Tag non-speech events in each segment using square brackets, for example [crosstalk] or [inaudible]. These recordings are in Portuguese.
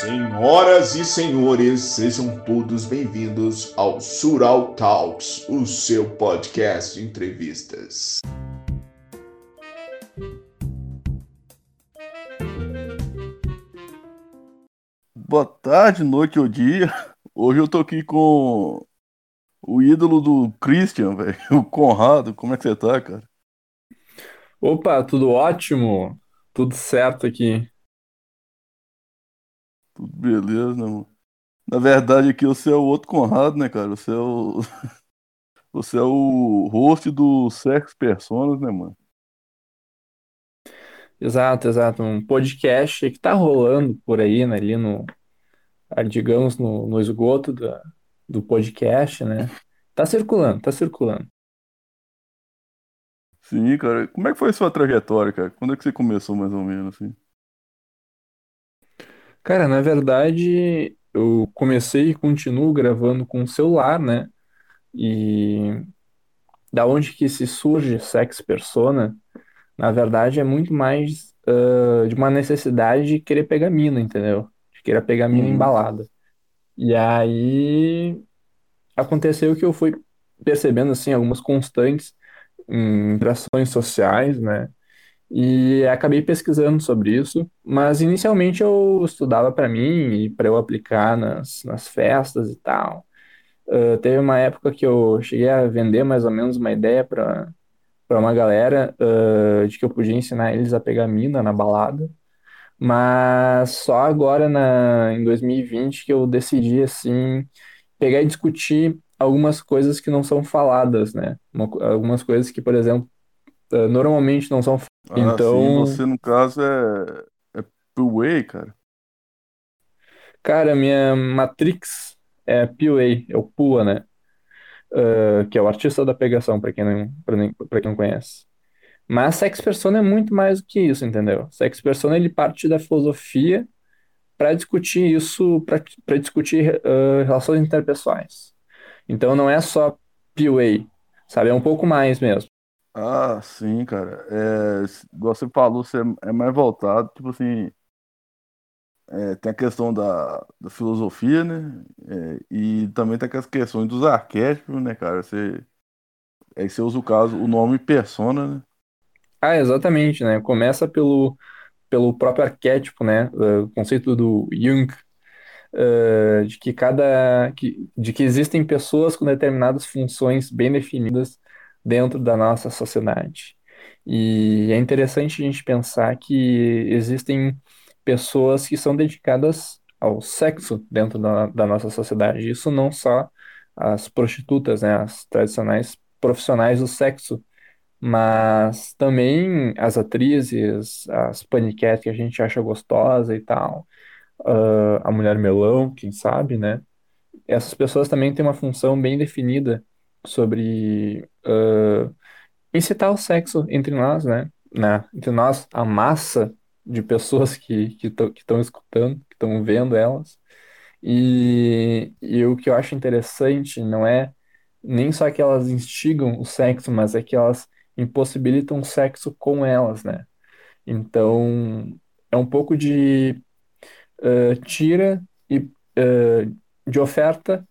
Senhoras e senhores, sejam todos bem-vindos ao Sural Talks, o seu podcast de entrevistas. Boa tarde, noite ou dia. Hoje eu tô aqui com o ídolo do Christian, velho, [laughs] o Conrado. Como é que você tá, cara? Opa, tudo ótimo? Tudo certo aqui. Tudo beleza, né, mano? Na verdade, aqui você é o outro Conrado, né, cara? Você é o. [laughs] Você é o host do Sex Personas, né, mano? Exato, exato. Um podcast que tá rolando por aí, né, ali no, ah, digamos, no, no esgoto da, do podcast, né? Tá circulando, tá circulando. Sim, cara. Como é que foi a sua trajetória, cara? Quando é que você começou, mais ou menos, assim? Cara, na verdade, eu comecei e continuo gravando com o celular, né? E da onde que se surge Sex Persona, na verdade, é muito mais ah, de uma necessidade de querer pegar mina, entendeu? De querer pegar mina Uhum. embalada. E aí aconteceu que eu fui percebendo, assim, algumas constantes em interações sociais, né? E acabei pesquisando sobre isso, mas inicialmente eu estudava para mim e para eu aplicar nas, nas festas e tal. Ah, teve uma época que eu cheguei a vender mais ou menos uma ideia para uma galera ah, de que eu podia ensinar eles a pegar mina na balada, mas só agora na, em 2020 que eu decidi assim pegar e discutir algumas coisas que não são faladas, né? Uma algumas coisas que, por exemplo, normalmente não são. Ah, sim, Então, você, no caso, é. É Way, cara. Cara, minha Matrix é PUA, é o PUA, né? Ah, que é o artista da pegação, pra quem não, pra nem- pra quem não conhece. Mas Sex Persona é muito mais do que isso, entendeu? Sex Persona ele parte da filosofia para discutir isso, para discutir ah, relações interpessoais. Então não é só PUA, sabe? É um pouco mais mesmo. Ah, sim, cara. É, igual você falou, você é mais voltado, tipo assim. é, tem a questão da, da filosofia, né? É, e também tem as questões dos arquétipos, né, cara? Você, aí você usa o caso, o nome persona, né? Ah, exatamente, né? Começa pelo, pelo próprio arquétipo, né? Ah, O conceito do Jung, eh, de que cada que, de que existem pessoas com determinadas funções bem definidas dentro da nossa sociedade. E é interessante a gente pensar que existem pessoas que são dedicadas ao sexo dentro da, da nossa sociedade. Isso não só as prostitutas, né, as tradicionais profissionais do sexo, mas também as atrizes, as paniquetes que a gente acha gostosa e tal ah, a mulher melão, quem sabe, né? Essas pessoas também têm uma função bem definida sobre ah, incitar o sexo entre nós, né? Na, entre nós, a massa de pessoas que que estão escutando, que estão vendo elas. E, e o que eu acho interessante não é nem só que elas instigam o sexo, mas é que elas impossibilitam o sexo com elas, né? Então, é um pouco de eh, tira e, eh, de oferta,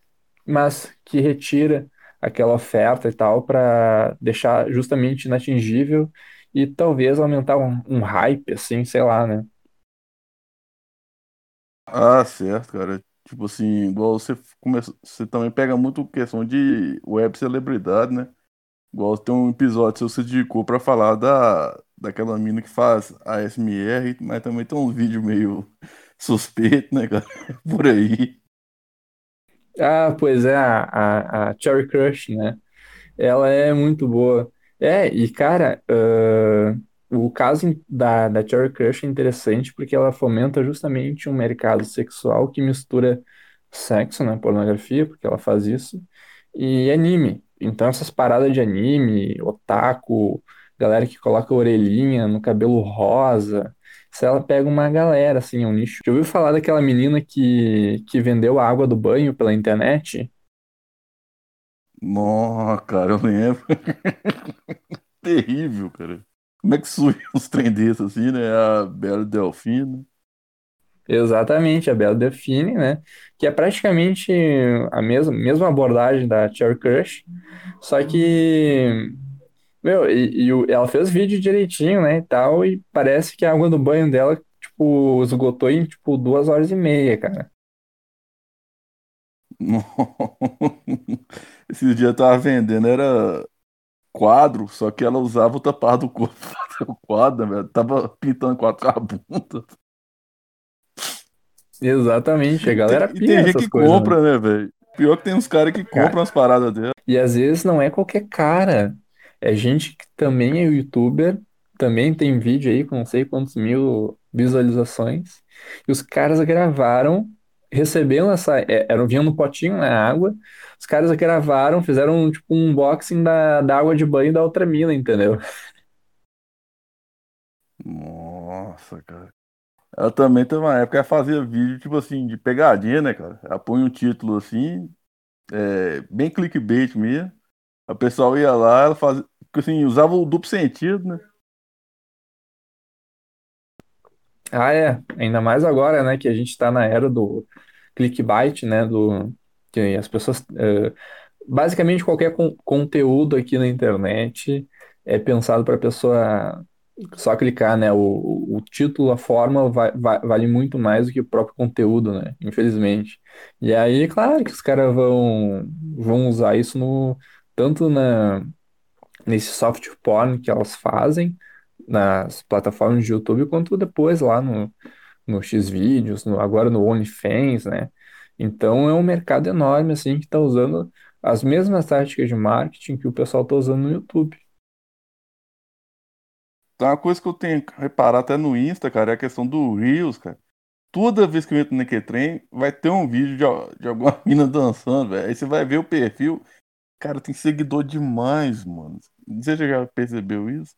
mas que retira aquela oferta e tal para deixar justamente inatingível e talvez aumentar um, um hype, assim, sei lá, né? Ah, certo, cara. Tipo assim, igual você começa, você também pega muito questão de web celebridade, né? Igual tem um episódio que você dedicou pra falar da, daquela mina que faz ASMR, mas também tem um vídeo meio [laughs] suspeito, né, cara? [laughs] Por aí. Ah, pois é, a, a, a Cherry Crush, né? Ela é muito boa. É, e cara, ah, o caso da, da Cherry Crush é interessante porque ela fomenta justamente um mercado sexual que mistura sexo, né, pornografia, porque ela faz isso, e anime. Então essas paradas de anime, otaku, galera que coloca orelhinha no cabelo rosa, se ela pega uma galera, assim, é um nicho. Já ouviu falar daquela menina que, que vendeu a água do banho pela internet? Nossa, cara, eu lembro. [laughs] Terrível, cara. Como é que surge [laughs] uns trem desses assim, né? A Bela Delfina. Exatamente, a Belle Delphine, né? Que é praticamente a mesma, mesma abordagem da Cherry Crush, só que, meu, e, e ela fez vídeo direitinho, né, e tal, e parece que a água do banho dela, tipo, esgotou em, tipo, duas horas e meia, cara. [laughs] Esses dias eu tava vendendo, era quadro, só que ela usava o tapar do corpo [laughs] o quadro, né, velho. Tava pintando quadro com a bunda. Exatamente, a galera tem, tem gente que coisas, né? compra, né, velho? Pior que tem uns caras que Cara, compram as paradas dela. E às vezes não é qualquer cara. É gente que também é youtuber, também tem vídeo aí com não sei quantos mil visualizações. E os caras gravaram, recebendo essa. é, Eram, vinham no potinho na água. Os caras gravaram, fizeram tipo um unboxing da, da água de banho da outra mina, entendeu? Nossa, cara. Ela também teve uma época que fazia vídeo, tipo assim, de pegadinha, né, cara? Ela põe um título assim, é, bem clickbait mesmo. A pessoa ia lá, ela fazia, assim, usava o duplo sentido, né? Ah, é. Ainda mais agora, né, que a gente tá na era do clickbait, né, do que as pessoas eh, basicamente qualquer con- conteúdo aqui na internet é pensado para a pessoa só clicar, né? O, o título, a forma va- va- vale muito mais do que o próprio conteúdo, né? Infelizmente. E aí, claro que os caras vão vão usar isso no tanto na nesse soft porn que elas fazem nas plataformas de YouTube quanto depois lá no no Xvideos, no, agora no OnlyFans, né? Então é um mercado enorme assim que está usando as mesmas táticas de marketing que o pessoal está usando no YouTube. Então, uma coisa que eu tenho que reparar até no Insta, cara, é a questão do Reels, cara. Toda vez que eu entro naquele trem, vai ter um vídeo de, de alguma [laughs] mina dançando, velho. Aí você vai ver o perfil, cara, tem seguidor demais, mano. Você já percebeu isso?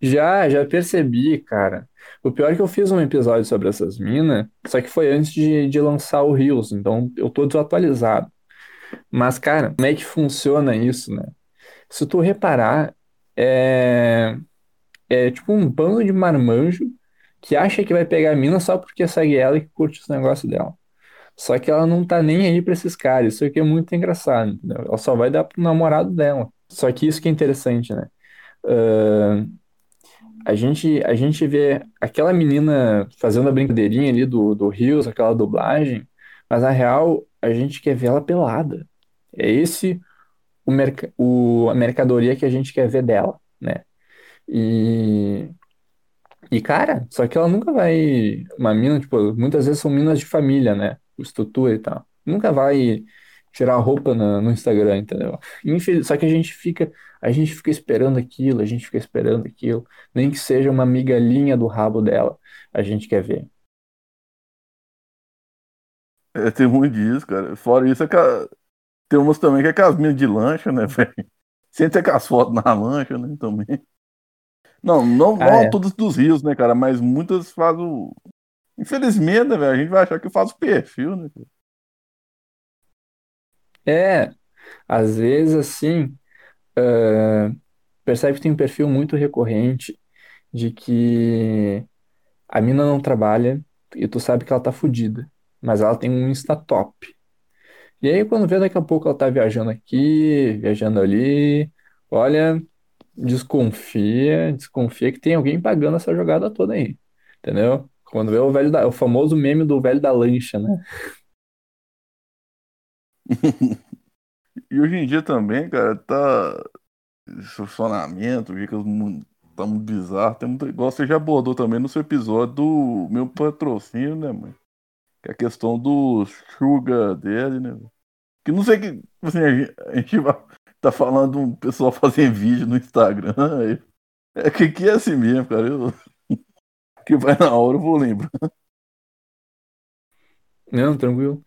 Já, já percebi, cara. O pior é que eu fiz um episódio sobre essas minas, só que foi antes de, de lançar o Reels, então eu tô desatualizado. Mas, cara, como é que funciona isso, né? Se tu reparar, é, é tipo um bando de marmanjo que acha que vai pegar a mina só porque segue ela e curte os negócios dela. Só que ela não tá nem aí pra esses caras. Isso aqui é muito engraçado, entendeu? Ela só vai dar pro namorado dela. Só que isso que é interessante, né? Ahn, a gente, a gente vê aquela menina fazendo a brincadeirinha ali do, do Rios, aquela dublagem, mas na real a gente quer ver ela pelada. É esse o, merc o, a mercadoria que a gente quer ver dela, né? E e, cara, só que ela nunca vai. Uma mina, tipo, muitas vezes são minas de família, né? Estrutura e tal. Nunca vai tirar a roupa na- no, Instagram, entendeu? Infeliz- Só que a gente fica, a gente fica esperando aquilo, a gente fica esperando aquilo. Nem que seja uma migalhinha do rabo dela, a gente quer ver. É, tem muito disso, cara. Fora isso, é que a- tem umas também que é com de lancha, né, [laughs] velho? Sempre com as fotos na lancha, né, também. Não, não, Ah, não é. todas dos rios, né, cara? Mas muitas fazem o. Infelizmente, né, velho? A gente vai achar que faz o perfil, né? É, às vezes assim, ah, percebe que tem um perfil muito recorrente de que a mina não trabalha e tu sabe que ela tá fodida, mas ela tem um Insta top. E aí, quando vê, daqui a pouco ela tá viajando aqui, viajando ali. Olha, desconfia, desconfia que tem alguém pagando essa jogada toda aí. Entendeu? Quando vê o velho da, o famoso meme do velho da lancha, né? [laughs] E hoje em dia também, cara, tá. Esse funcionamento, mun- tá muito bizarro. Tem muito... Igual você já abordou também no seu episódio do meu patrocínio, né, mãe? Que é a questão do sugar dele, né? Que não sei que. Assim, a gente, tá falando um pessoal [laughs] fazendo vídeo no Instagram. É que, que é assim mesmo, cara. Eu- que vai na hora, eu vou lembrar. Não, tranquilo.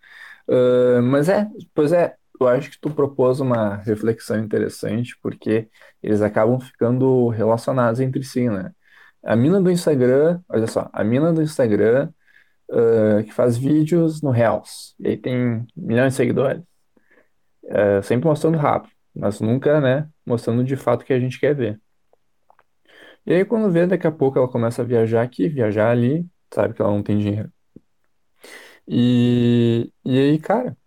Ah, mas é, pois é, eu acho que tu propôs uma reflexão interessante, porque eles acabam ficando relacionados entre si, né? A mina do Instagram, olha só, a mina do Instagram, ah, que faz vídeos no Reels, e aí tem milhões de seguidores. É, sempre mostrando rápido, mas nunca, né, mostrando de fato o que a gente quer ver. E aí, quando vê, daqui a pouco ela começa a viajar aqui, viajar ali, sabe que ela não tem dinheiro, E, e aí, cara,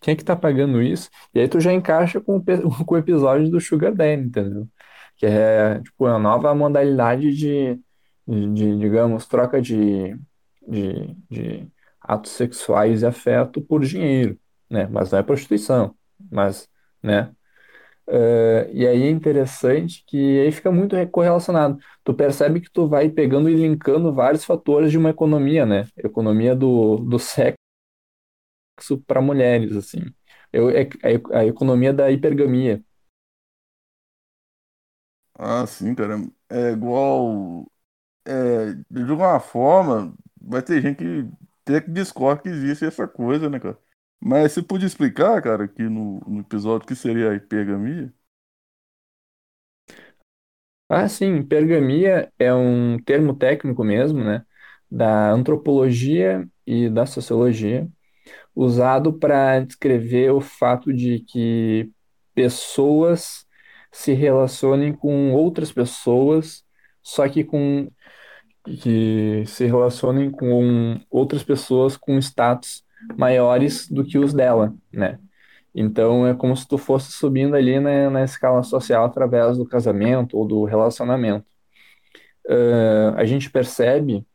quem é que tá pagando isso? E aí tu já encaixa com o, [laughs] com o episódio do Sugar Daddy, entendeu? Que é, tipo, a nova modalidade de, de, de, digamos, troca de, de, de atos sexuais e afeto por dinheiro, né? Mas não é prostituição, mas, né? Eh, e aí é interessante que aí fica muito correlacionado. Tu percebe que tu vai pegando e linkando vários fatores de uma economia, né? Economia do, do sexo para mulheres, assim. Eu, é, a, a economia da hipergamia. Ah, sim, cara. É igual. É, de alguma forma, vai ter gente que até que discorda que existe essa coisa, né, cara? Mas você podia explicar, cara, aqui no, no episódio, o que seria a hipergamia? Ah, sim, hipergamia é um termo técnico mesmo, né? Da antropologia e da sociologia, usado para descrever o fato de que pessoas se relacionem com outras pessoas, só que com que se relacionem com outras pessoas com status maiores do que os dela, né? Então é como se tu fosse subindo ali na, na escala social através do casamento ou do relacionamento. Ah, a gente percebe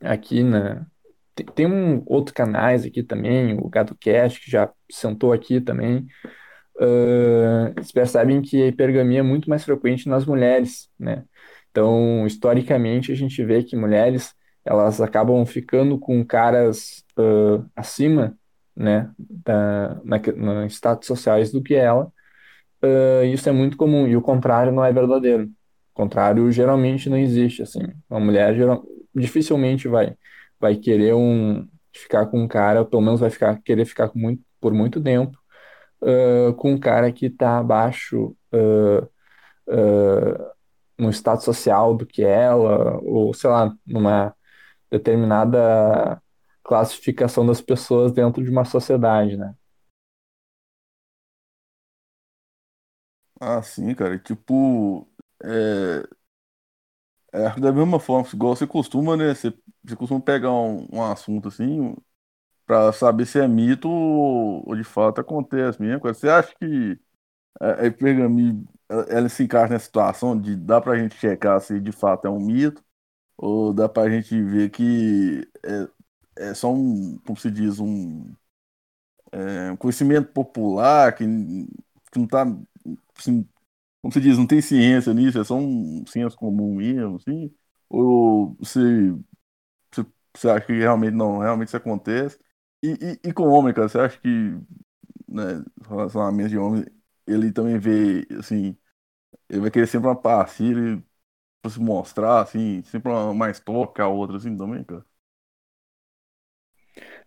aqui na tem, tem um outro canais aqui também, o GadoCast, que já sentou aqui também. eles percebem que a hipergamia é muito mais frequente nas mulheres, né? Então, historicamente, a gente vê que mulheres elas acabam ficando com caras ah, acima, né, da, na, na status sociais do que ela. Ah, isso é muito comum e o contrário não é verdadeiro. O contrário geralmente não existe, assim. Uma mulher geral, dificilmente vai vai querer um ficar com um cara, pelo menos vai ficar querer ficar com muito, por muito tempo ah, com um cara que está abaixo no status social do que ela, ou sei lá, numa determinada classificação das pessoas dentro de uma sociedade, né? Ah, sim, cara. Tipo, é, é da mesma forma, igual você costuma, né? Você, você costuma pegar um, um assunto assim pra saber se é mito ou, ou de fato acontece mesmo. Você acha que a, a ela, ela se encaixa nessa situação de dá pra gente checar se de fato é um mito ou dá pra gente ver que é, é só um, como se diz, um, é, um conhecimento popular que, que não tá, assim, como se diz, não tem ciência nisso, é só um senso comum mesmo, assim? Ou você, você, acha que realmente não, realmente isso acontece? E, e, e com o homem, cara, você acha que, né, relacionamento de homem, ele também vê, assim, ele vai querer sempre uma parceira pra se mostrar, assim, sempre uma mais que a outra, assim, também, cara?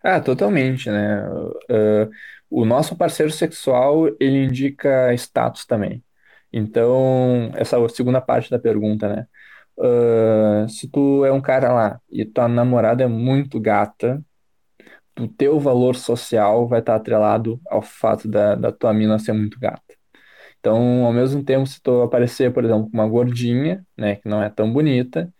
Ah, totalmente, né? Ah, o nosso parceiro sexual, ele indica status também. Então, essa segunda parte da pergunta, né? Ah, se tu é um cara lá e tua namorada é muito gata, o teu valor social vai estar atrelado ao fato da, da tua mina ser muito gata. Então, ao mesmo tempo, se tu aparecer, por exemplo, com uma gordinha, né, que não é tão bonita,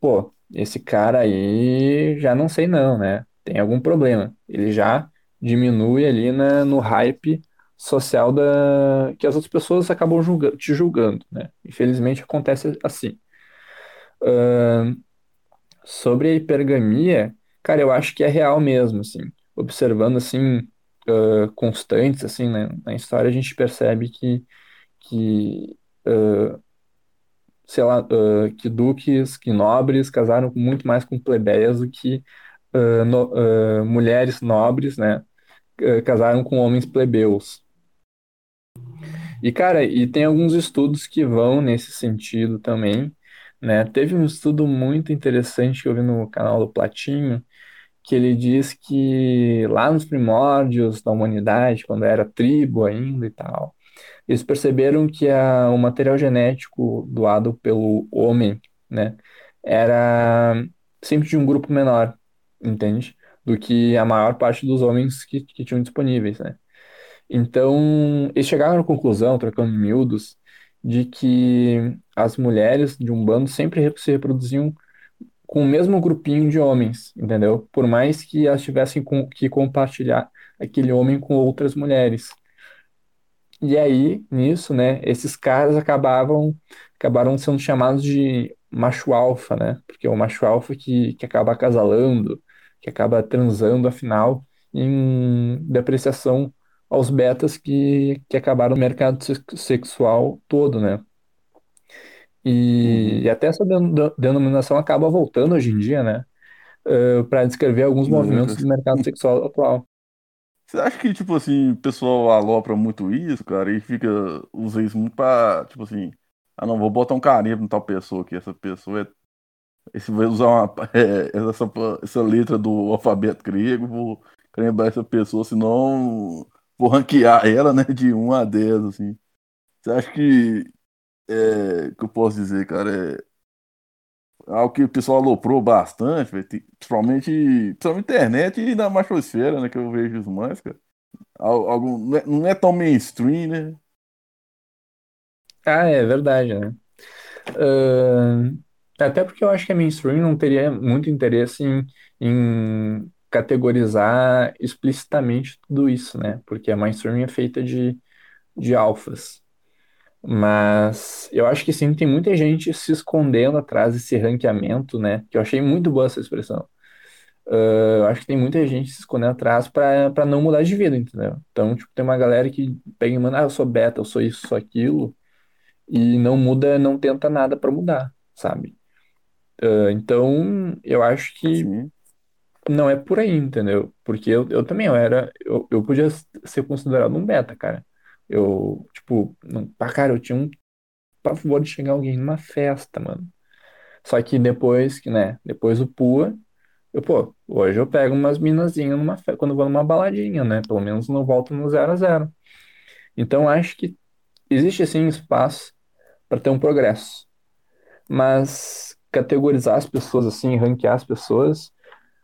pô, esse cara aí já não sei não, né? Tem algum problema. Ele já diminui ali na, no hype social da que as outras pessoas acabam julga- te julgando, né? Infelizmente acontece assim. Sobre a hipergamia, cara, eu acho que é real mesmo, assim. Observando assim ah, constantes assim, né, na história, a gente percebe que que sei lá, ah, que duques, que nobres casaram muito mais com plebeias do que no- mulheres nobres, né, casaram com homens plebeus. E, cara, e tem alguns estudos que vão nesse sentido também, né? Teve um estudo muito interessante que eu vi no canal do Platinho, que ele diz que lá nos primórdios da humanidade, quando era tribo ainda e tal, eles perceberam que a, o material genético doado pelo homem, né, era sempre de um grupo menor, entende? Do que a maior parte dos homens que, que tinham disponíveis, né? Então, eles chegaram à conclusão, trocando em miúdos, de que as mulheres de um bando sempre se reproduziam com o mesmo grupinho de homens, entendeu? Por mais que elas tivessem com, que compartilhar aquele homem com outras mulheres. E aí, nisso, né, esses caras acabavam acabaram sendo chamados de macho alfa, né? Porque é o macho alfa que, que acaba acasalando, que acaba transando, afinal, em depreciação aos betas que, que acabaram no mercado sexual todo, né? E, uhum. e até essa denominação acaba voltando hoje em dia, né? Uh, para descrever alguns movimentos do mercado sexual atual. Você acha que, tipo assim, o pessoal alopra muito isso, cara, e fica, usa isso muito pra, tipo assim, ah não, vou botar um carimbo em tal pessoa aqui, essa pessoa é. Esse vai usar uma, [laughs] é, essa, essa letra do alfabeto grego, vou carimbar essa pessoa, senão vou ranquear ela, né, de 1 a 10, assim. Você acha que, é, que eu posso dizer, cara, é algo que o pessoal aloprou bastante, principalmente, principalmente internet e na machosfera, né, que eu vejo os mais, cara. Algo, não, é, não é tão mainstream, né? Ah, é verdade, né? Uh, até porque eu acho que a mainstream não teria muito interesse em, em categorizar explicitamente tudo isso, né? Porque a mainstream é feita de, de alfas. Mas eu acho que sim, tem muita gente se escondendo atrás desse ranqueamento, né? Que eu achei muito boa essa expressão. Uh, eu acho que tem muita gente se escondendo atrás para não mudar de vida, entendeu? Então, tipo, tem uma galera que pega e manda, ah, eu sou beta, eu sou isso, sou aquilo, e não muda, não tenta nada para mudar, sabe? Uh, então, eu acho que sim. não é por aí, entendeu? Porque eu, eu também eu era, eu, eu podia ser considerado um beta, cara. Eu, tipo, ah, cara, eu tinha um pavor de chegar alguém numa festa, mano. Só que depois que, né, depois o PUA, eu, pô, hoje eu pego umas minazinhas numa fe... quando vou numa baladinha, né? Pelo menos não volto no zero a zero. Então acho que existe sim espaço para ter um progresso. Mas categorizar as pessoas assim, ranquear as pessoas,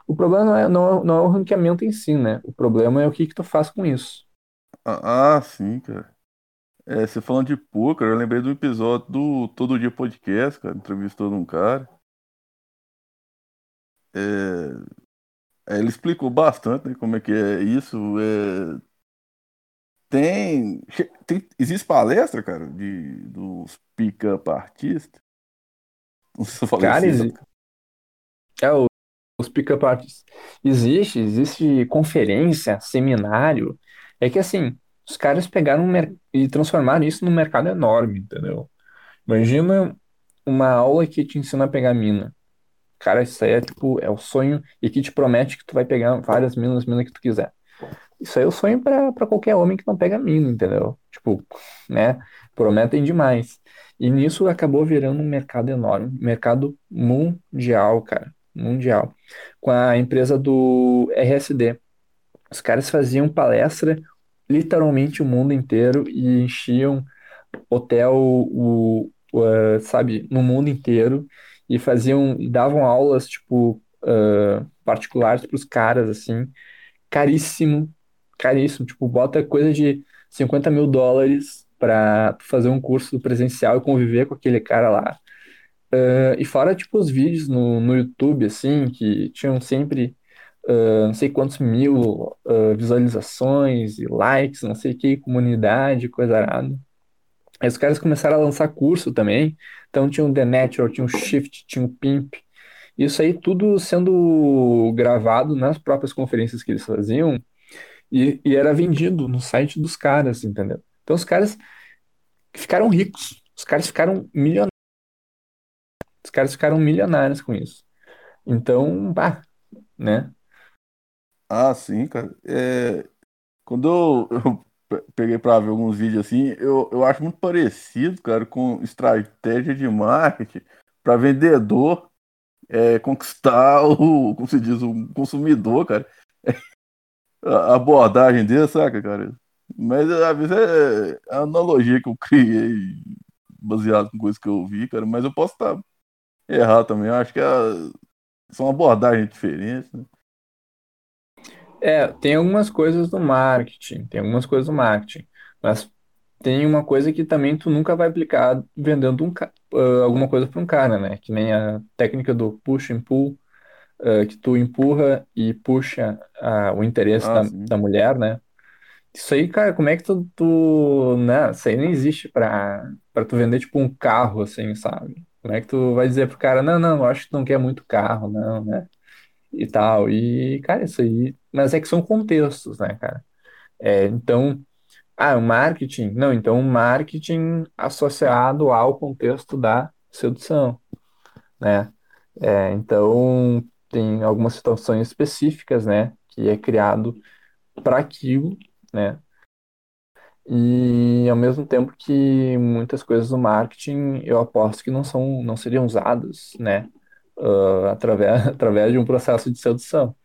o problema não é, não é, não é o ranqueamento em si, né? O problema é o que que tu faz com isso. Ah, ah, sim, cara. É, você falando de poker, eu lembrei do episódio do Todo Dia Podcast, cara, entrevistando um cara. É, é, ele explicou bastante, né, como é que é isso. É, tem, tem, existe palestra, cara, de, dos pick-up artistas? [laughs] Não sei se eu falei cara, assim, existe. É, o, os pick-up artists. Existe, existe conferência, seminário, é que assim, os caras pegaram e transformaram isso num mercado enorme, entendeu? Imagina uma aula que te ensina a pegar mina. Cara, isso aí é tipo, é o sonho e que te promete que tu vai pegar várias minas, minas que tu quiser. Isso aí é o sonho para qualquer homem que não pega mina, entendeu? Tipo, né? Prometem demais. E nisso acabou virando um mercado enorme, mercado mundial, cara, mundial. Com a empresa do RSD. Os caras faziam palestra literalmente o mundo inteiro e enchiam hotel, o, o uh, sabe, no mundo inteiro e faziam, davam aulas, tipo, uh, particulares para os caras, assim, caríssimo, caríssimo, tipo, bota coisa de 50 mil dólares para fazer um curso presencial e conviver com aquele cara lá. Uh, e fora, tipo, os vídeos no, no YouTube, assim, que tinham sempre uh, não sei quantos mil uh, visualizações e likes, não sei que, comunidade, coisa arada. Aí os caras começaram a lançar curso também. Então tinha o The Natural, tinha o Shift, tinha o Pimp. Isso aí tudo sendo gravado nas próprias conferências que eles faziam e, e era vendido no site dos caras, entendeu? Então os caras ficaram ricos, os caras ficaram milionários. Os caras ficaram milionários com isso. Então, bah, né? Ah, sim, cara. É, quando eu, eu peguei pra ver alguns vídeos assim, eu, eu acho muito parecido, cara, com estratégia de marketing para vendedor é, conquistar o, como se diz, o consumidor, cara. [laughs] A abordagem dele, saca, cara? Mas às vezes é, é a analogia que eu criei baseado com coisas que eu vi, cara, mas eu posso estar errado também. Eu acho que é, são abordagens diferentes, né? É, tem algumas coisas do marketing, tem algumas coisas do marketing, mas tem uma coisa que também tu nunca vai aplicar vendendo um, uh, alguma coisa para um cara, né? Que nem a técnica do push and pull, uh, que tu empurra e puxa uh, o interesse Ah, da, da mulher, né? Isso aí, cara, como é que tu, tu né? Isso aí não existe pra, pra tu vender, tipo, um carro, assim, sabe? Como é que tu vai dizer pro cara, não, não, eu acho que tu não quer muito carro, não, né? E tal. E, cara, isso aí. Mas é que são contextos, né, cara? É, então, ah, o marketing. Não, então o marketing associado ao contexto da sedução, né? É, então, tem algumas situações específicas, né, que é criado para aquilo, né? E ao mesmo tempo que muitas coisas do marketing eu aposto que não são, não seriam usadas, né, ah, através, [laughs] através de um processo de sedução,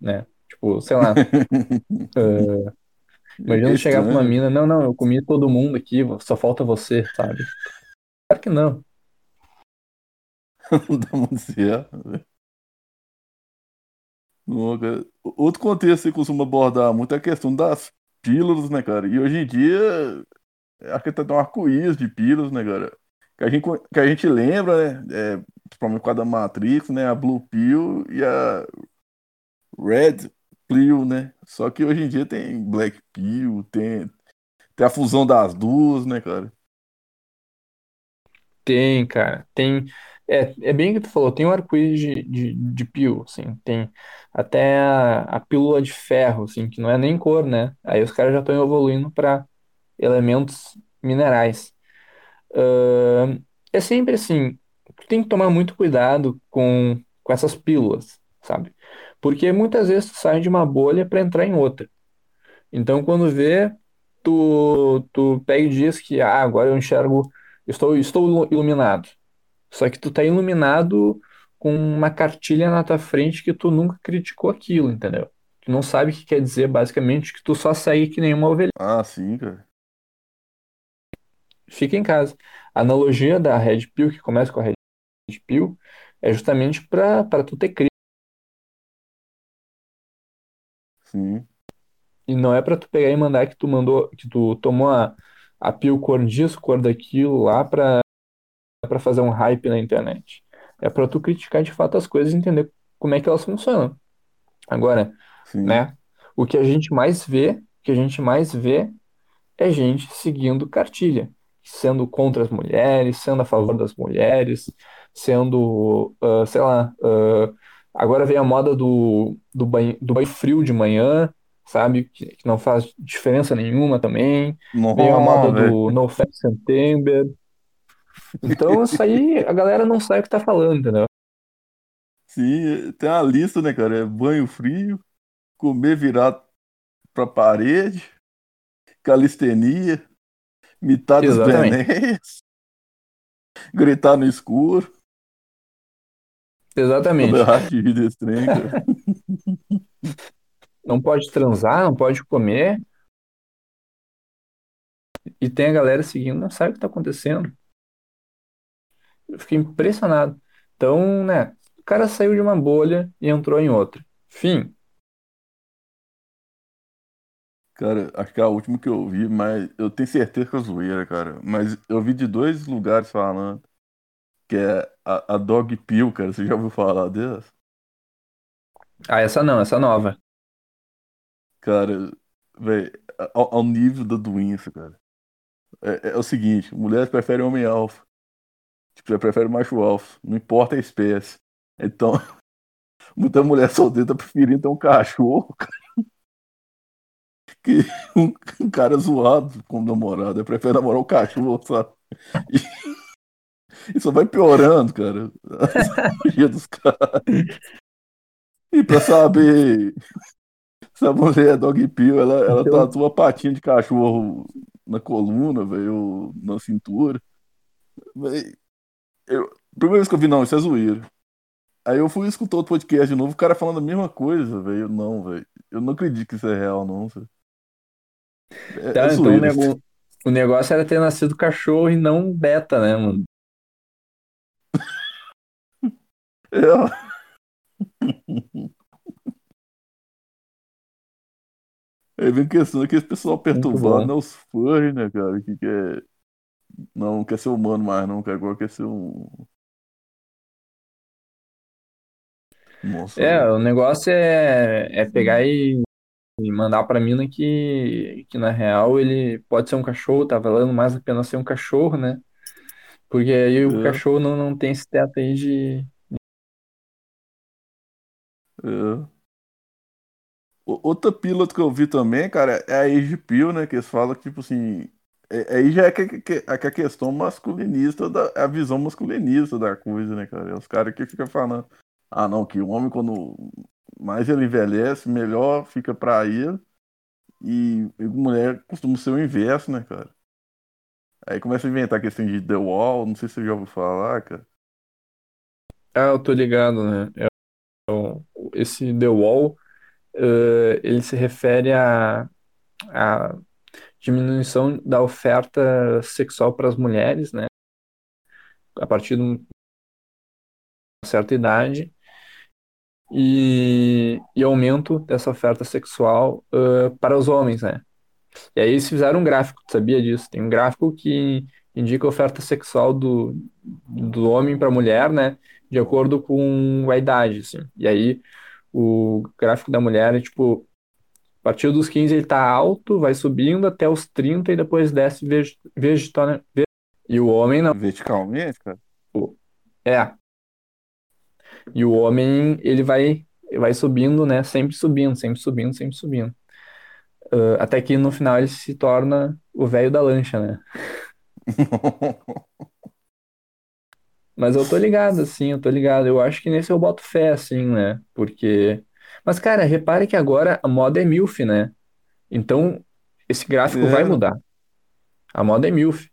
né? Tipo, sei lá, [laughs] É imagina chegar pra uma mina, não, não, eu comi todo mundo aqui, só falta você, sabe? Claro que não. Não dá muito certo. Outro contexto que costuma abordar muito é a questão das pílulas, né, cara? E hoje em dia, acho que tá um arco-íris de pílulas, né, cara? Que a gente, que a gente lembra, né? É, principalmente com a da Matrix, né? A Blue Pill e a Red Pill, né? Só que hoje em dia tem Black Pill, tem, tem a fusão das duas, né, cara? Tem, cara, tem. É, é bem o que tu falou, tem o arco-íris de, de, de pílula, assim, tem até a, a pílula de ferro, assim, que não é nem cor, né? Aí os caras já estão evoluindo para elementos minerais. Ahn, é sempre assim, tu tem que tomar muito cuidado com, com essas pílulas, sabe? Porque muitas vezes tu sai de uma bolha para entrar em outra. Então, quando vê, tu, tu pega e diz que, ah, agora eu enxergo, estou, estou iluminado. Só que tu tá iluminado com uma cartilha na tua frente que tu nunca criticou aquilo, entendeu? Tu não sabe o que quer dizer, basicamente, que tu só segue que nem uma ovelha. Ah, sim, cara. Fica em casa. A analogia da Red Pill, que começa com a Red Pill, é justamente para tu ter crise. Sim. E não é para tu pegar e mandar que tu mandou, que tu tomou a, a pill cor disso, cor daquilo lá pra para fazer um hype na internet. É para tu criticar de fato as coisas e entender como é que elas funcionam. Agora, Sim. né? O que a gente mais vê, o que a gente mais vê é gente seguindo cartilha, sendo contra as mulheres, sendo a favor das mulheres, sendo, ah, sei lá, ah, agora vem a moda do, do banho, do banho frio de manhã, sabe? Que, que não faz diferença nenhuma também. Veio a moda velho. do No Fap September. Então, isso aí a galera não sabe o que tá falando, entendeu? Sim, tem uma lista, né, cara? É banho frio, comer virado pra parede, calistenia, mitar das Exatamente. [laughs] Gritar no escuro. Exatamente. trem, cara. [laughs] Não pode transar, não pode comer, e tem a galera seguindo, não sabe o que tá acontecendo. Eu fiquei impressionado. Então, né, o cara saiu de uma bolha e entrou em outra. Fim. Cara, acho que é a última que eu vi, mas eu tenho certeza que é zoeira, cara. Mas eu vi de dois lugares falando, que é a, a Dog Pill, cara. Você já ouviu falar dessa? Ah, essa não, essa nova. Cara, velho, ao, ao nível da doença, cara. É, é o seguinte, mulheres preferem homem alfa. Tipo, prefere macho alfa. Não importa a espécie. Então, [laughs] muita mulher solteira tá preferindo ter um cachorro [laughs] que um, um cara zoado como namorado. Prefere namorar o cachorro, sabe? E, [laughs] e só vai piorando, cara. [laughs] A dos caras. E pra saber se a mulher é dog pill, ela, ela Então, tatua a patinha de cachorro na coluna, velho, na cintura. Véi, eu, primeira vez que eu vi, não, isso é zoeira. Aí eu fui escutar o podcast de novo, o cara falando a mesma coisa, velho. Não, velho. Eu não acredito que isso é real, não. velho. É, é tá, então o nego- o negócio era ter nascido cachorro e não beta, né, mano? [laughs] É, Aí vem questão daquele pessoal perturbado, né? Os furry, né, cara? Que quer. Não quer ser humano mais, não, que agora quer ser um. Nossa, É, velho. o negócio é, é pegar e, e mandar pra mina que, que, na real, ele pode ser um cachorro, tá valendo mais a pena ser um cachorro, né? Porque aí o É, cachorro não, não tem esse teto aí de. É. Outra pílula que eu vi também, cara, é a Age Pill, né? Que eles falam que, tipo assim. é- Aí já é que, é que a questão masculinista, da, é a visão masculinista da coisa, né, cara? É os caras que ficam falando, ah, não, que o homem, quando mais ele envelhece, melhor fica pra ele. E, e mulher costuma ser o inverso, né, cara? Aí começa a inventar questão de The Wall, não sei se você já ouviu falar, cara. Ah, eu tô ligado, né? É esse The Wall, eh, ele se refere à à diminuição da oferta sexual para as mulheres, né? A partir de uma certa idade. E, e aumento dessa oferta sexual, eh, para os homens, né? E aí eles fizeram um gráfico, sabia disso? Tem um gráfico que indica a oferta sexual do, do homem para a mulher, né? De acordo com a idade, assim. E aí o gráfico da mulher é tipo, a partir dos 15 ele tá alto, vai subindo até os 30 e depois desce vege- vegetona- ve- E o homem não. Verticalmente, cara. É. E o homem, ele vai, vai subindo, né? Sempre subindo, sempre subindo, sempre subindo. Ah, até que no final ele se torna o velho da lancha, né? [laughs] Mas eu tô ligado, assim, eu tô ligado. Eu acho que nesse eu boto fé, assim, né? Porque. Mas, cara, repare que agora a moda é MILF, né? Então, esse gráfico vai É. mudar. A moda é MILF.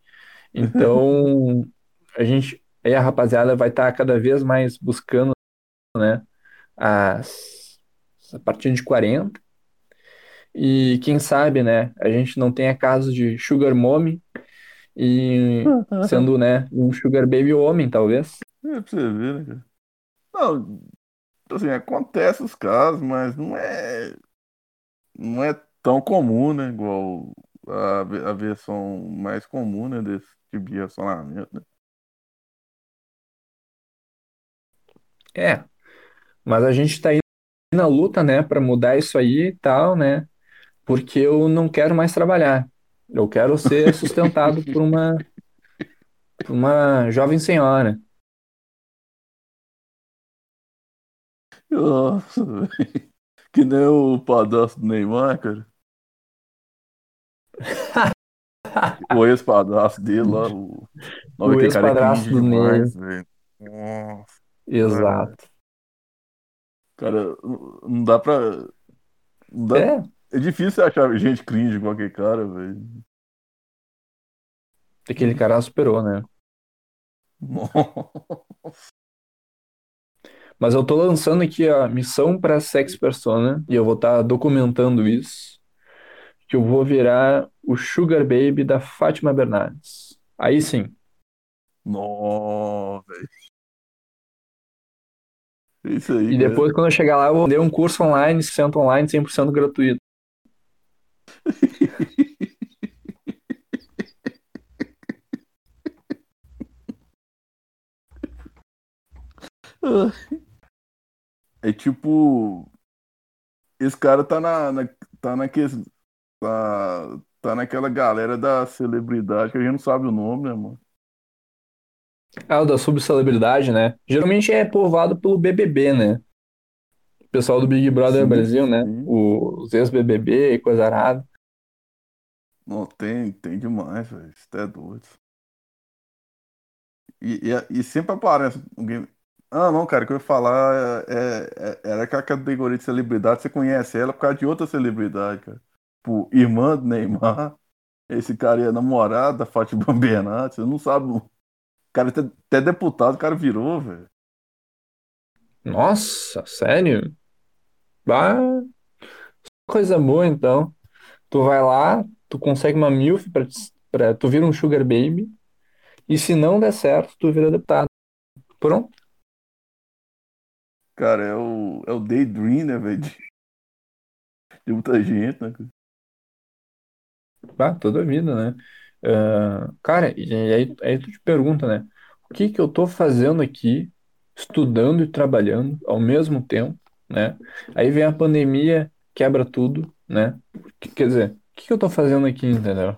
Então, [laughs] a gente. Aí a rapaziada vai estar cada vez mais buscando, né? As, a partir de 40. E quem sabe, né? A gente não tenha casos de Sugar Mommy e [laughs] sendo, né? Um Sugar Baby homem, talvez. É pra você ver, né, cara? Não, assim, acontece os casos, mas não é, não é tão comum, né? Igual a, a versão mais comum, né, desse tipo de relacionamento, né? É. Mas a gente tá aí na luta, né, para mudar isso aí e tal, né? Porque eu não quero mais trabalhar. Eu quero ser [laughs] sustentado por uma, por uma jovem senhora. Nossa, velho. Que nem o padrasto do Neymar, cara. [laughs] O ex-padrasto dele lá, o... O ex-padrasto do Ney. demais, velho. Nossa, Exato. cara, não dá pra. Não dá... É, É difícil achar gente cringe igual aquele cara, velho. aquele cara superou, né? Nossa. Mas eu tô lançando aqui a missão para Sex Persona e eu vou estar documentando isso. Que eu vou virar o Sugar Baby da Fátima Bernardes. Aí sim. Nossa. É Isso aí, E depois, quando eu chegar lá, eu vou ter um curso online, 100% online, 100% gratuito. É tipo. Esse cara tá na, na tá naquele, tá, tá naquela galera da celebridade que a gente não sabe o nome, né, mano? Ah, o da subcelebridade, né? Geralmente é povoado pelo BBB, né? O pessoal do Big Brother Sim, Brasil, né? sim. Os ex-BBB e coisa arada. Não, tem, tem demais, velho. Isso é doido. E, e, e sempre aparece alguém. Ah, não, cara, o que eu ia falar é, é- era que a categoria de celebridade, você conhece ela por causa de outra celebridade, cara. Tipo, irmã do Neymar, esse cara é namorado da Fátima Bernardes, você não sabe. O cara até, até deputado, o cara virou, velho. Nossa, sério? Bah, coisa boa, então. Tu vai lá, tu consegue uma MILF pra, pra, tu vira um Sugar Baby. E se não der certo, tu vira deputado. Pronto. Cara, é o, é o daydream, né, velho? De, de muita gente, né? Ah, toda a vida, né? Ah, cara, e aí, aí tu te pergunta, né? O que que eu tô fazendo aqui, estudando e trabalhando ao mesmo tempo, né? Aí vem a pandemia, quebra tudo, né? Que- Quer dizer, que que eu tô fazendo aqui, entendeu?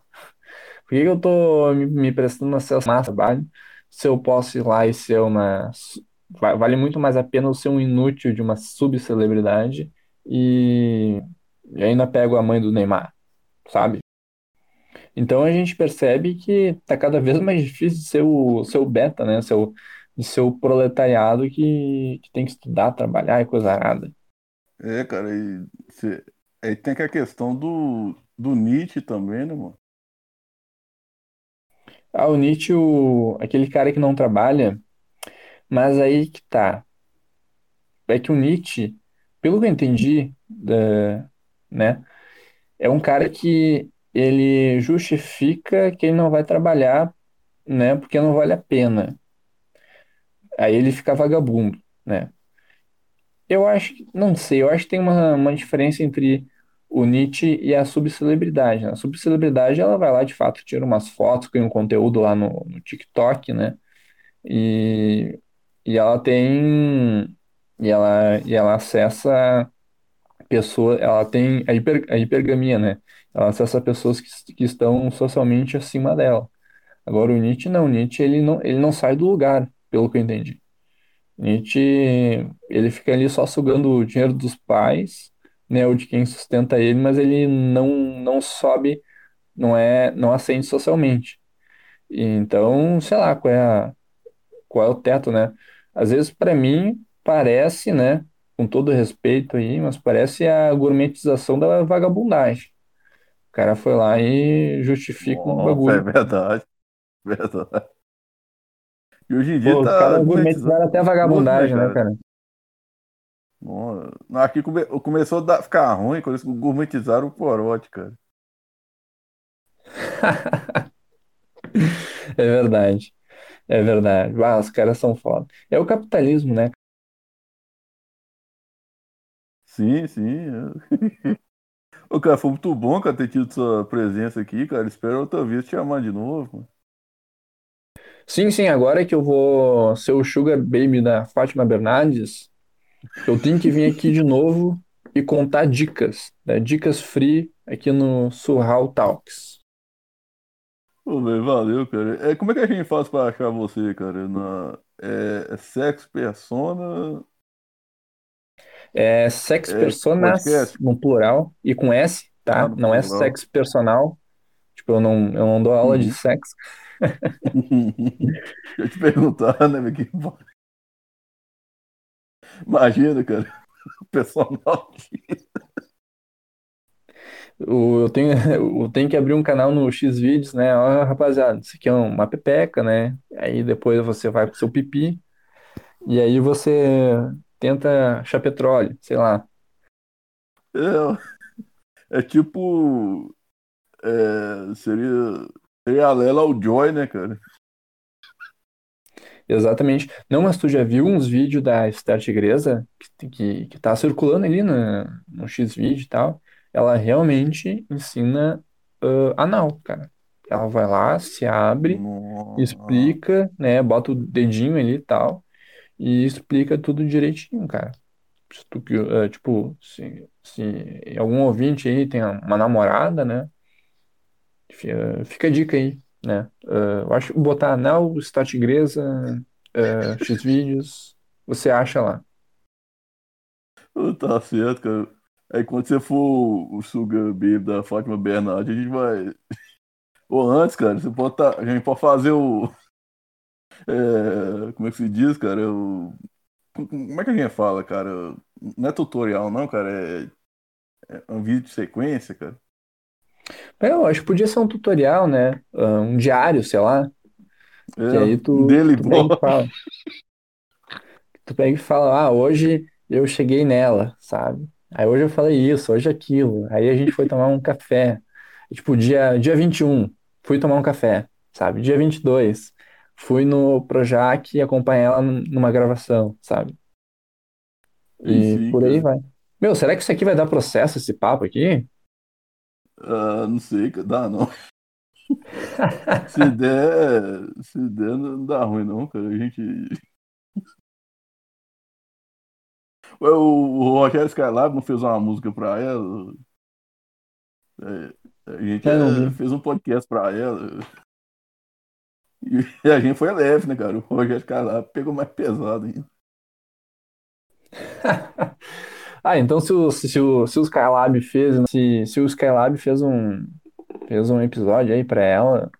Por que que eu tô me, me prestando acesso a trabalho se eu posso ir lá e ser uma... Vale muito mais a pena eu ser um inútil de uma subcelebridade e, e ainda pego a mãe do Neymar, sabe? Então a gente percebe que tá cada vez mais difícil ser o ser o beta, né? Ser o proletariado que, que tem que estudar, trabalhar e coisa arada. É, cara, e cê- aí tem que a questão do, do Nietzsche também, né, mano? Ah, o Nietzsche, o, aquele cara que não trabalha, mas aí que tá. É que o Nietzsche, pelo que eu entendi, da, né, é um cara que ele justifica que ele não vai trabalhar, né, porque não vale a pena. Aí ele fica vagabundo, né? Eu acho, não sei, eu acho que tem uma, uma diferença entre o Nietzsche e a subcelebridade, né? A subcelebridade, ela vai lá, de fato, tira umas fotos, cria um conteúdo lá no, no TikTok, né? E, e ela tem, e ela, e ela acessa pessoas, ela tem a, hiper, a hipergamia, né? Ela acessa pessoas que, que estão socialmente acima dela. Agora o Nietzsche não, o Nietzsche ele não, ele não sai do lugar, pelo que eu entendi. Nietzsche, ele fica ali só sugando o dinheiro dos pais, né, ou de quem sustenta ele, mas ele não, não sobe, não é, não ascende socialmente. Então, sei lá, qual é a, qual é o teto, né? Às vezes, para mim, parece, né, com todo respeito aí, mas parece a gourmetização da vagabundagem. O cara foi lá e justifica um Nossa, é bagulho. verdade, verdade. E hoje em dia Pô, os tá caras gourmetizando gourmetizaram até a vagabundagem, né, cara? Nossa, Aqui come- começou a ficar ruim quando eles gourmetizaram o corote, cara. [laughs] É verdade. É verdade. Ah, os caras são foda. É o capitalismo, né? Sim, sim. é. [laughs] Ô, cara, foi muito bom, cara, ter tido sua presença aqui, cara. Espero outra vez te chamar de novo. mano. Sim, sim, agora que eu vou ser o Sugar Baby da Fátima Bernardes, eu tenho que vir aqui de novo e contar dicas, né? Dicas free aqui no Surreal Talks. Ô, velho, valeu, cara. É, como é que a gente faz pra achar você, cara? Na, é, é Sex Persona É Sex é, Personas podcast? no plural e com S, Ah, tá? no Não é plural. Sex Personal. Tipo, eu não, eu não dou aula de Uhum. sexo. Deixa [laughs] eu te perguntar, né, meu? que- [laughs] Imagina, cara, [laughs] o personal. O- Eu tenho, [laughs] eu tenho que abrir um canal no Xvideos, né? Ó, rapaziada, isso aqui é uma pepeca, né? Aí depois você vai pro seu pipi e aí você tenta achar petróleo, sei lá. É, é tipo. é, seria, seria a Lela ao Joy, né, cara? Exatamente. Não, mas tu já viu uns vídeos da Esther Tigresa que, que, que tá circulando ali no, no Xvideo e tal? Ela realmente ensina ah, anal, cara. Ela vai lá, se abre, Nossa. explica, né? Bota o dedinho ali e tal, e explica tudo direitinho, cara. Se tu, que- eh, tipo, se, se algum ouvinte aí tem uma namorada, né? Fica a dica aí, né? Eh, eu acho botar anal, Esther Tigresa, eh, Xvideos, você acha lá. Tá certo, cara. Aí quando você for o Sugar Baby da Fátima Bernardes, a gente vai. Ou antes, cara, você pode tá... a gente pode fazer o. é, Como é que se diz, cara? O... Como é que a gente fala, cara? Não é tutorial, não, cara. É, é um vídeo de sequência, cara. Eu acho que podia ser um tutorial, né? Ah, Um diário, sei lá. Que É, aí tu, dele tu pega e fala. Tu pega e fala, ah, hoje eu cheguei nela, sabe? Aí hoje eu falei isso, hoje aquilo. Aí a gente foi tomar um café. Tipo, dia, dia 21, fui tomar um café, sabe? Dia 22, fui no Projac acompanhar ela num- numa gravação, sabe? E sim, por aí cara. vai. Meu, será que isso aqui vai dar processo, esse papo aqui? Ah, não sei, dá não. [laughs] se der, se der, não dá ruim não, cara. A gente. O, o Rogério Skylab não fez uma música pra ela. É, a gente é, fez um podcast pra ela. E a gente foi leve, né, cara? O Rogério Skylab pegou mais pesado ainda. [laughs] ah, então se o, se o, se o Skylab fez, se, se o Skylab fez um, fez um episódio aí pra ela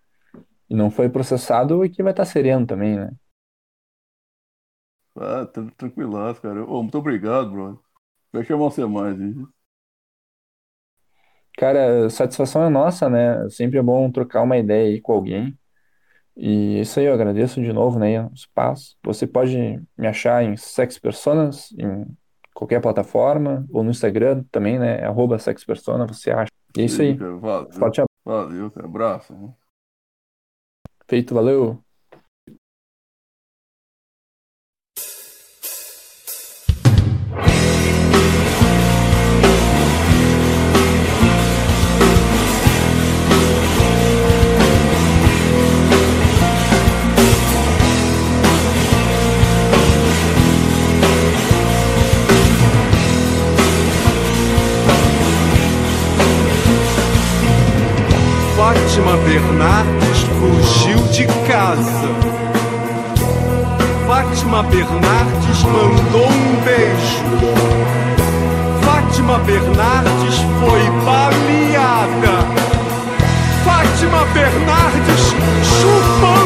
e não foi processado, o que vai estar tá sereno também, né? Ah, tranquilaço, cara. Oh, muito obrigado, bro. Vai chamar você mais, hein? Cara, satisfação é nossa, né? Sempre é bom trocar uma ideia aí com alguém. E isso aí, eu agradeço de novo, né, o espaço. Você pode me achar em Sex Personas, em qualquer plataforma, ou no Instagram também, né, arroba Sex Persona, você acha. E é isso aí. Valeu, Forte abraço. Valeu, cara. Abraço. Feito, valeu. Fátima Bernardes fugiu de casa. Fátima Bernardes mandou um beijo. Fátima Bernardes foi baleada. Fátima Bernardes chupando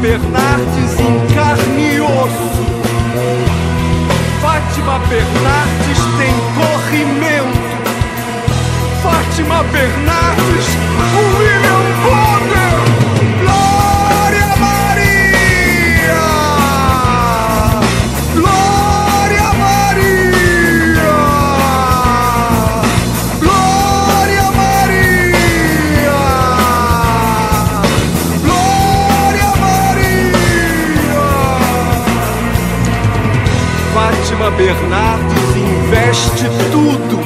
Bernardes em carne e osso. Fátima Bernardes tem corrimento. Fátima Bernardes, Bernardes investe tudo.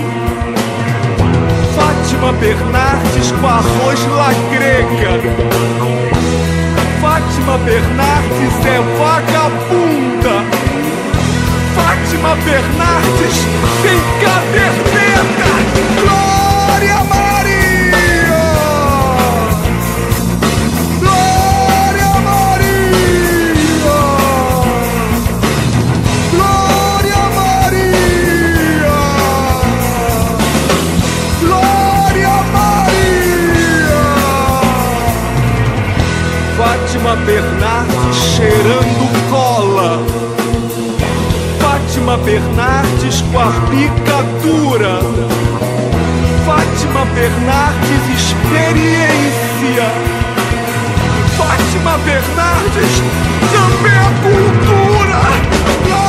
Fátima Bernardes com arroz la. Fátima Bernardes é vagabunda. Fátima Bernardes tem caderneta. Glória Maria! Bernardes cheirando cola. Fátima Bernardes com a picadura. Fátima Bernardes experiência. Fátima Bernardes também a cultura.